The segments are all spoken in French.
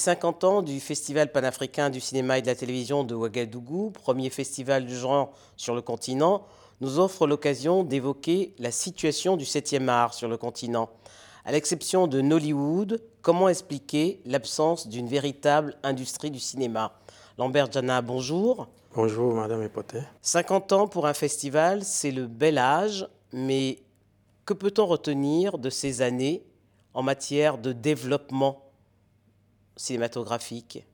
Les 50 ans du Festival panafricain du cinéma et de la télévision de Ouagadougou, premier festival du genre sur le continent, nous offrent l'occasion d'évoquer la situation du 7e art sur le continent. À l'exception de Nollywood, comment expliquer l'absence d'une véritable industrie du cinéma? Lambert Jana, bonjour. Bonjour, Madame Epoté. 50 ans pour un festival, c'est le bel âge, mais que peut-on retenir de ces années en matière de développement? Cinématographique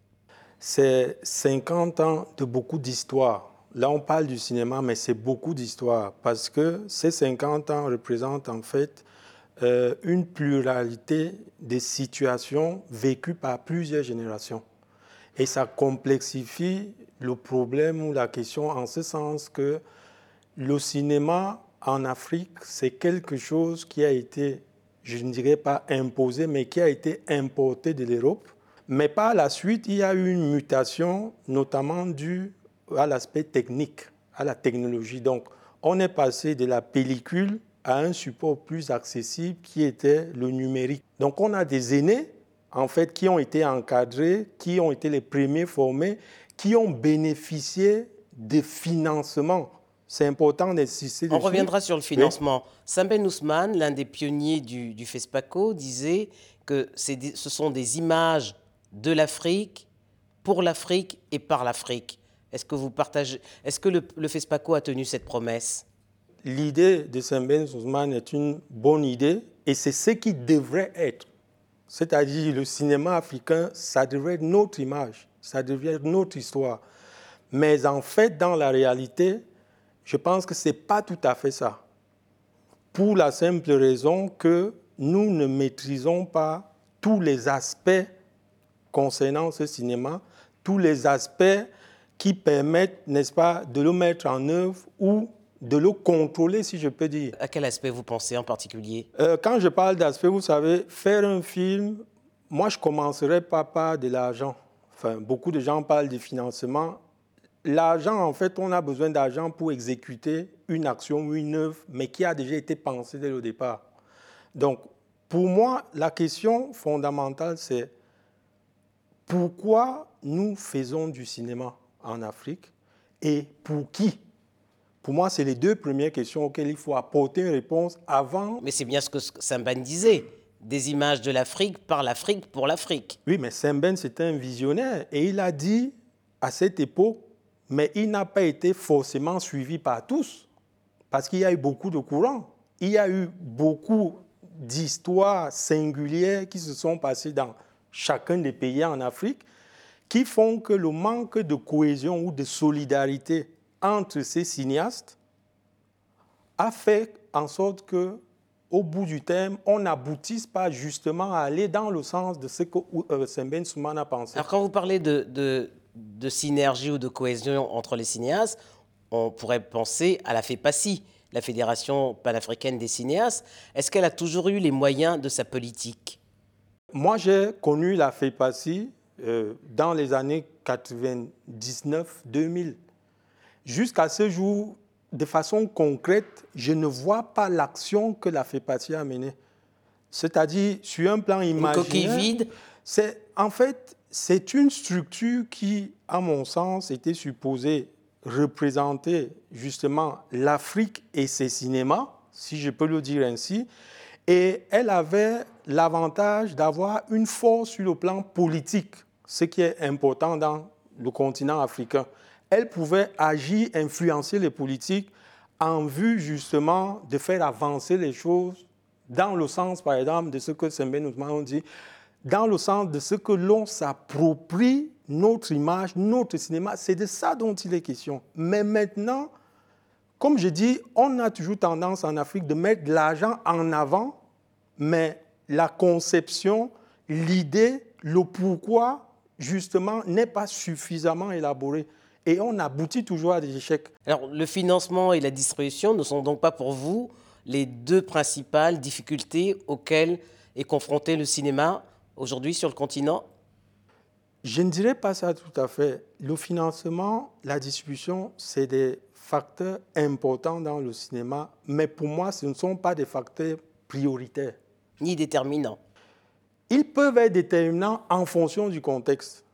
C'est 50 ans de beaucoup d'histoire. Là, on parle du cinéma, mais c'est beaucoup d'histoire parce que ces 50 ans représentent en fait euh, une pluralité de situations vécues par plusieurs générations. Et ça complexifie le problème ou la question en ce sens que le cinéma en Afrique, c'est quelque chose qui a été, je ne dirais pas imposé, mais qui a été importé de l'Europe mais par la suite, il y a eu une mutation, notamment due à l'aspect technique, à la technologie. Donc, on est passé de la pellicule à un support plus accessible qui était le numérique. Donc, on a des aînés, en fait, qui ont été encadrés, qui ont été les premiers formés, qui ont bénéficié des financements. C'est important d'insister On reviendra sur le financement. Samben Ousmane, l'un des pionniers du, du FESPACO, disait que ce sont des images de l'Afrique, pour l'Afrique et par l'Afrique. Est-ce que vous partagez Est-ce que le, FESPACO a tenu cette promesse? L'idée de Saint-Ben Ousmane est une bonne idée et c'est ce qui devrait être. C'est-à-dire le cinéma africain, ça devrait être notre image, ça devrait être notre histoire. Mais en fait, dans la réalité, je pense que ce n'est pas tout à fait ça. Pour la simple raison que nous ne maîtrisons pas tous les aspects concernant ce cinéma, tous les aspects qui permettent, n'est-ce pas, de le mettre en œuvre ou de le contrôler, si je peux dire. À quel aspect vous pensez en particulier? Euh, Quand je parle d'aspect, vous savez, faire un film, moi, je commencerai pas par de l'argent. Enfin, beaucoup de gens parlent de financement. L'argent, en fait, on a besoin d'argent pour exécuter une action ou une œuvre, mais qui a déjà été pensée dès le départ. Donc, pour moi, la question fondamentale, c'est pourquoi nous faisons du cinéma en Afrique et pour qui? Pour moi, c'est les deux premières questions auxquelles il faut apporter une réponse avant. Mais c'est bien ce que Samban disait des images de l'Afrique par l'Afrique pour l'Afrique. Oui, mais Samban, c'était un visionnaire et il a dit à cette époque, mais il n'a pas été forcément suivi par tous parce qu'il y a eu beaucoup de courants. Il y a eu beaucoup d'histoires singulières qui se sont passées dans chacun des pays en Afrique, qui font que le manque de cohésion ou de solidarité entre ces cinéastes a fait en sorte que, au bout du terme, on n'aboutisse pas justement à aller dans le sens de ce que euh, Semben Souman a pensé. Alors quand vous parlez de, de, de, synergie ou de cohésion entre les cinéastes, on pourrait penser à la FEPACI, la Fédération panafricaine des cinéastes. Est-ce qu'elle a toujours eu les moyens de sa politique? Moi, j'ai connu la FEPACI euh, dans les années 99-2000. Jusqu'à ce jour, de façon concrète, je ne vois pas l'action que la FEPACI a menée. C'est-à-dire, sur un plan imaginaire... Une coquille vide c'est, En fait, c'est une structure qui, à mon sens, était supposée représenter justement l'Afrique et ses cinémas, si je peux le dire ainsi, et elle avait l'avantage d'avoir une force sur le plan politique, ce qui est important dans le continent africain. Elle pouvait agir, influencer les politiques en vue justement de faire avancer les choses dans le sens, par exemple, de ce que Semben Ousmane dit, dans le sens de ce que l'on s'approprie notre image, notre cinéma. C'est de ça dont il est question. Mais maintenant, comme je dis, on a toujours tendance en Afrique de mettre de l'argent en avant, mais la conception, l'idée, le pourquoi, justement, n'est pas suffisamment élaboré. Et on aboutit toujours à des échecs. Alors, le financement et la distribution ne sont donc pas pour vous les deux principales difficultés auxquelles est confronté le cinéma aujourd'hui sur le continent? Je ne dirais pas ça tout à fait. Le financement, la distribution, c'est des facteurs importants dans le cinéma, mais pour moi, ce ne sont pas des facteurs prioritaires. Ni déterminants. ils peuvent être déterminants en fonction du contexte.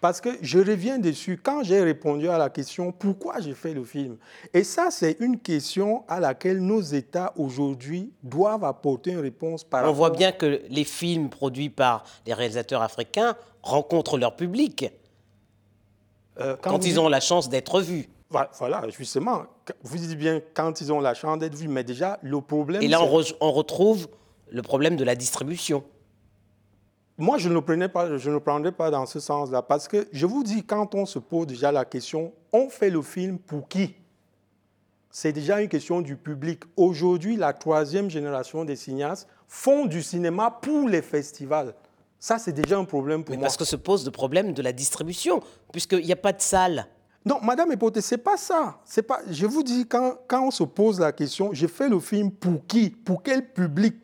Parce que je reviens dessus quand j'ai répondu à la question pourquoi j'ai fait le film? Et ça, c'est une question à laquelle nos États aujourd'hui doivent apporter une réponse par On voit bien que les films produits par les réalisateurs africains rencontrent leur public euh, quand, ils ont la chance d'être vus. Voilà, justement, vous dites bien quand ils ont la chance d'être vus, mais déjà, le problème... Et là, on retrouve le problème de la distribution. Moi, je ne le prenais pas, je ne prendrais pas dans ce sens-là, parce que je vous dis, quand on se pose déjà la question, on fait le film pour qui? C'est déjà une question du public. Aujourd'hui, la troisième génération des cinéastes font du cinéma pour les festivals. Ça, c'est déjà un problème pour Mais moi. Parce que se pose le problème de la distribution, puisqu'il n'y a pas de salle. Non, Madame Epoté, c'est pas ça. C'est pas. Je vous dis quand, quand on se pose la question, j'ai fait le film pour qui? Pour quel public?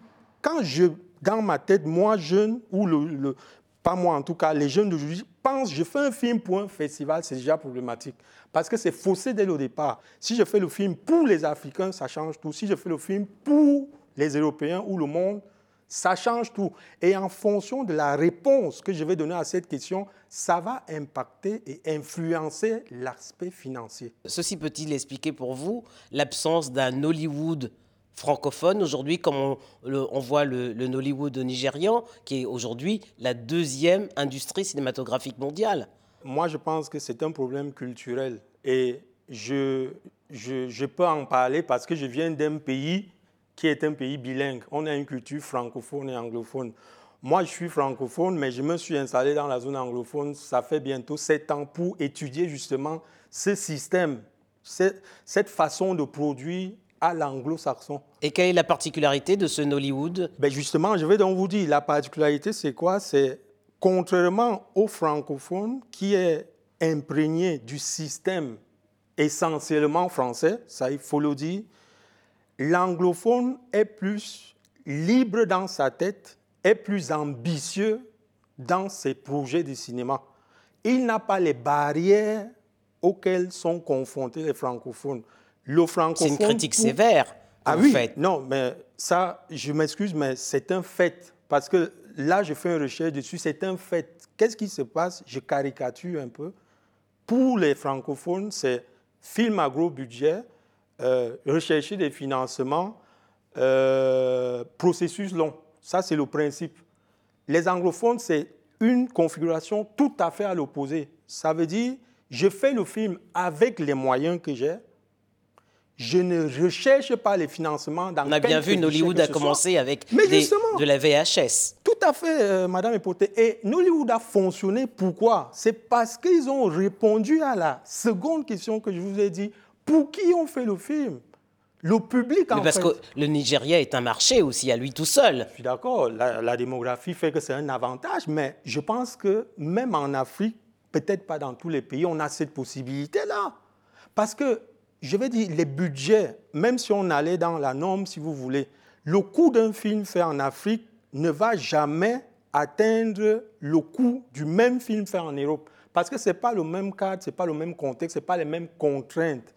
Quand je dans ma tête, moi, jeune, ou le, pas moi en tout cas, les jeunes d'aujourd'hui pensent, je fais un film pour un festival, c'est déjà problématique. Parce que c'est faussé dès le départ. Si je fais le film pour les Africains, ça change tout. Si je fais le film pour les Européens ou le monde, ça change tout. Et en fonction de la réponse que je vais donner à cette question, ça va impacter et influencer l'aspect financier. Ceci peut-il expliquer pour vous l'absence d'un Hollywood francophone aujourd'hui, comme on, voit le, Nollywood nigérian, qui est aujourd'hui la deuxième industrie cinématographique mondiale. Moi, je pense que c'est un problème culturel. Et je, je, peux en parler parce que je viens d'un pays qui est un pays bilingue. On a une culture francophone et anglophone. Moi, je suis francophone, mais je me suis installé dans la zone anglophone, ça fait bientôt sept ans, pour étudier justement ce système, cette façon de produire à l'anglo-saxon. Et quelle est la particularité de ce Nollywood? Ben Justement, je vais donc vous dire, la particularité, c'est quoi? C'est contrairement au francophone qui est imprégné du système essentiellement français, ça il faut le dire, l'anglophone est plus libre dans sa tête, est plus ambitieux dans ses projets de cinéma. Il n'a pas les barrières auxquelles sont confrontés les francophones. C'est une critique sévère. Ah oui, non, mais ça, je m'excuse, mais c'est un fait. Parce que là, je fais une recherche dessus, c'est un fait. Qu'est-ce qui se passe? Je caricature un peu. Pour les francophones, c'est film à gros budget, euh, rechercher des financements, euh, processus long. Ça, c'est le principe. Les anglophones, c'est une configuration tout à fait à l'opposé. Ça veut dire, je fais le film avec les moyens que j'ai, je ne recherche pas les financements dans On a bien vu, Nollywood a commencé avec de la VHS. Tout à fait, euh, Madame Epoté. Et Nollywood a fonctionné. Pourquoi? C'est parce qu'ils ont répondu à la seconde question que je vous ai dit. Pour qui on fait le film? Le public, en parce que le Nigeria est un marché aussi à lui tout seul. Je suis d'accord, la, la, démographie fait que c'est un avantage, mais je pense que même en Afrique, peut-être pas dans tous les pays, on a cette possibilité-là. Parce que je vais dire, les budgets, même si on allait dans la norme, si vous voulez, le coût d'un film fait en Afrique ne va jamais atteindre le coût du même film fait en Europe. Parce que ce n'est pas le même cadre, ce n'est pas le même contexte, ce n'est pas les mêmes contraintes.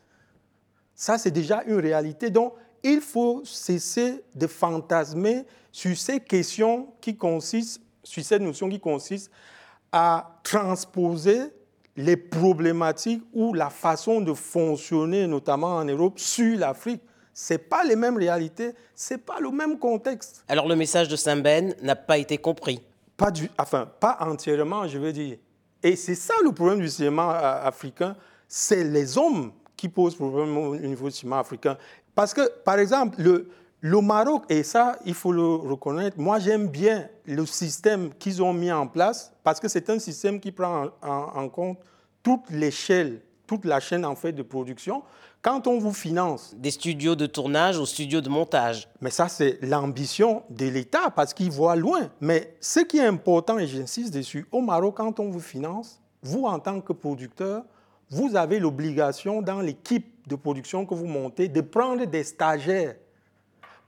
Ça, c'est déjà une réalité. Donc, il faut cesser de fantasmer sur ces questions qui consistent, sur cette notion qui consiste à transposer les problématiques ou la façon de fonctionner, notamment en Europe, sur l'Afrique. Ce pas les mêmes réalités, ce n'est pas le même contexte. Alors le message de Saint-Ben n'a pas été compris pas, du, enfin, pas entièrement, je veux dire. Et c'est ça le problème du cinéma euh, africain, c'est les hommes qui posent problème au niveau du cinéma africain. Parce que, par exemple, le, le Maroc, et ça, il faut le reconnaître, moi j'aime bien le système qu'ils ont mis en place parce que c'est un système qui prend en, compte toute l'échelle, toute la chaîne en fait de production. Quand on vous finance... Des studios de tournage aux studios de montage. Mais ça, c'est l'ambition de l'État parce qu'il voit loin. Mais ce qui est important, et j'insiste dessus, au Maroc, quand on vous finance, vous, en tant que producteur, vous avez l'obligation dans l'équipe de production que vous montez de prendre des stagiaires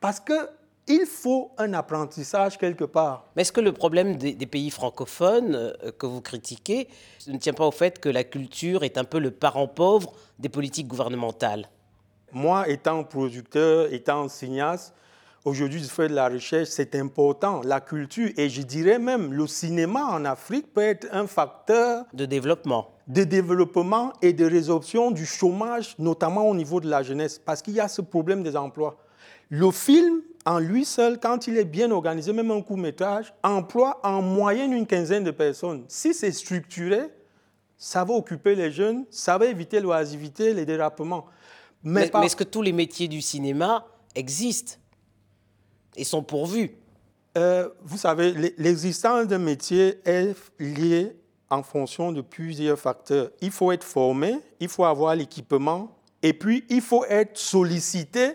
parce qu'il faut un apprentissage quelque part. Mais est-ce que le problème des, pays francophones euh, que vous critiquez ne tient pas au fait que la culture est un peu le parent pauvre des politiques gouvernementales? Moi, étant producteur, étant cinéaste, aujourd'hui de faire de la recherche, c'est important, la culture, et je dirais même le cinéma en Afrique peut être un facteur de développement. De développement et de résorption du chômage, notamment au niveau de la jeunesse, parce qu'il y a ce problème des emplois. Le film, en lui seul, quand il est bien organisé, même un court métrage, emploie en moyenne une quinzaine de personnes. Si c'est structuré, ça va occuper les jeunes, ça va éviter l'oisivité, les dérapements. Mais, est-ce que tous les métiers du cinéma existent et sont pourvus? Euh, Vous savez, l'existence d'un métier est liée en fonction de plusieurs facteurs. Il faut être formé, il faut avoir l'équipement, et puis il faut être sollicité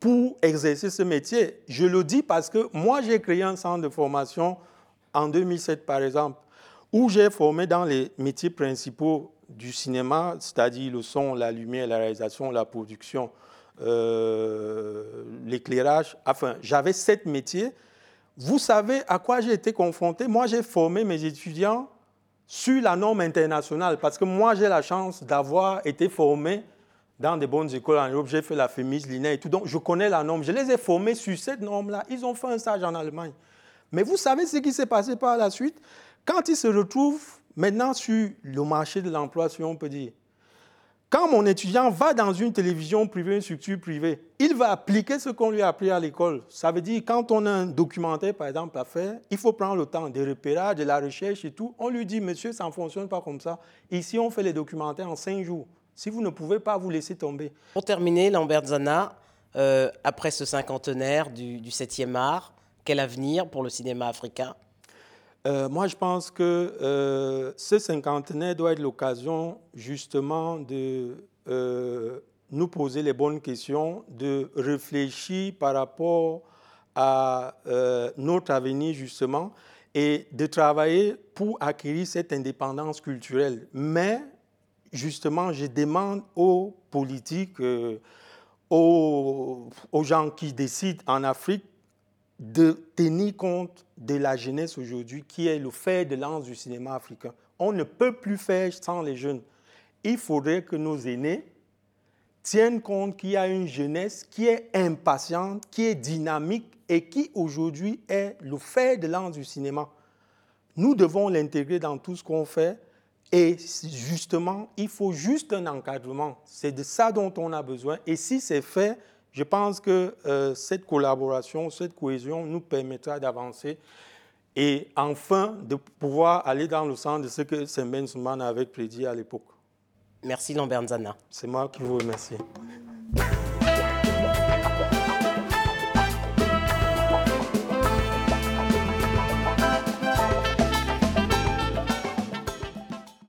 pour exercer ce métier. Je le dis parce que moi, j'ai créé un centre de formation en 2007, par exemple où j'ai formé dans les métiers principaux du cinéma, c'est-à-dire le son, la lumière, la réalisation, la production, euh, l'éclairage. Enfin, j'avais sept métiers. Vous savez à quoi j'ai été confronté Moi, j'ai formé mes étudiants sur la norme internationale parce que moi, j'ai la chance d'avoir été formé dans des bonnes écoles en Europe. J'ai fait la FEMIS, l'INA et tout. Donc, je connais la norme. Je les ai formés sur cette norme-là. Ils ont fait un stage en Allemagne. Mais vous savez ce qui s'est passé par la suite? Quand il se retrouve maintenant sur le marché de l'emploi, si on peut dire, quand mon étudiant va dans une télévision privée, une structure privée, il va appliquer ce qu'on lui a appris à l'école. Ça veut dire quand on a un documentaire, par exemple, à faire, il faut prendre le temps des repérages, de la recherche et tout. On lui dit, monsieur, ça ne fonctionne pas comme ça. Ici, on fait les documentaires en cinq jours. Si vous ne pouvez pas, vous laisser tomber. Pour terminer, Lambert Zana, euh, après ce cinquantenaire du, du 7e art, quel avenir pour le cinéma africain? Euh, moi, je pense que euh, ce cinquantenaire doit être l'occasion justement de nous poser les bonnes questions, de réfléchir par rapport à notre avenir justement et de travailler pour acquérir cette indépendance culturelle. Mais justement, je demande aux politiques, aux, aux gens qui décident en Afrique de tenir compte de la jeunesse aujourd'hui, qui est le fer de lance du cinéma africain. On ne peut plus faire sans les jeunes. Il faudrait que nos aînés tiennent compte qu'il y a une jeunesse qui est impatiente, qui est dynamique et qui aujourd'hui est le fer de lance du cinéma. Nous devons l'intégrer dans tout ce qu'on fait et justement, il faut juste un encadrement. C'est de ça dont on a besoin. Et si c'est fait, je pense que euh, cette collaboration, cette cohésion nous permettra d'avancer et enfin de pouvoir aller dans le sens de ce que Semben Souman avait prédit à l'époque. Merci Lambert Zana. C'est moi qui vous remercie.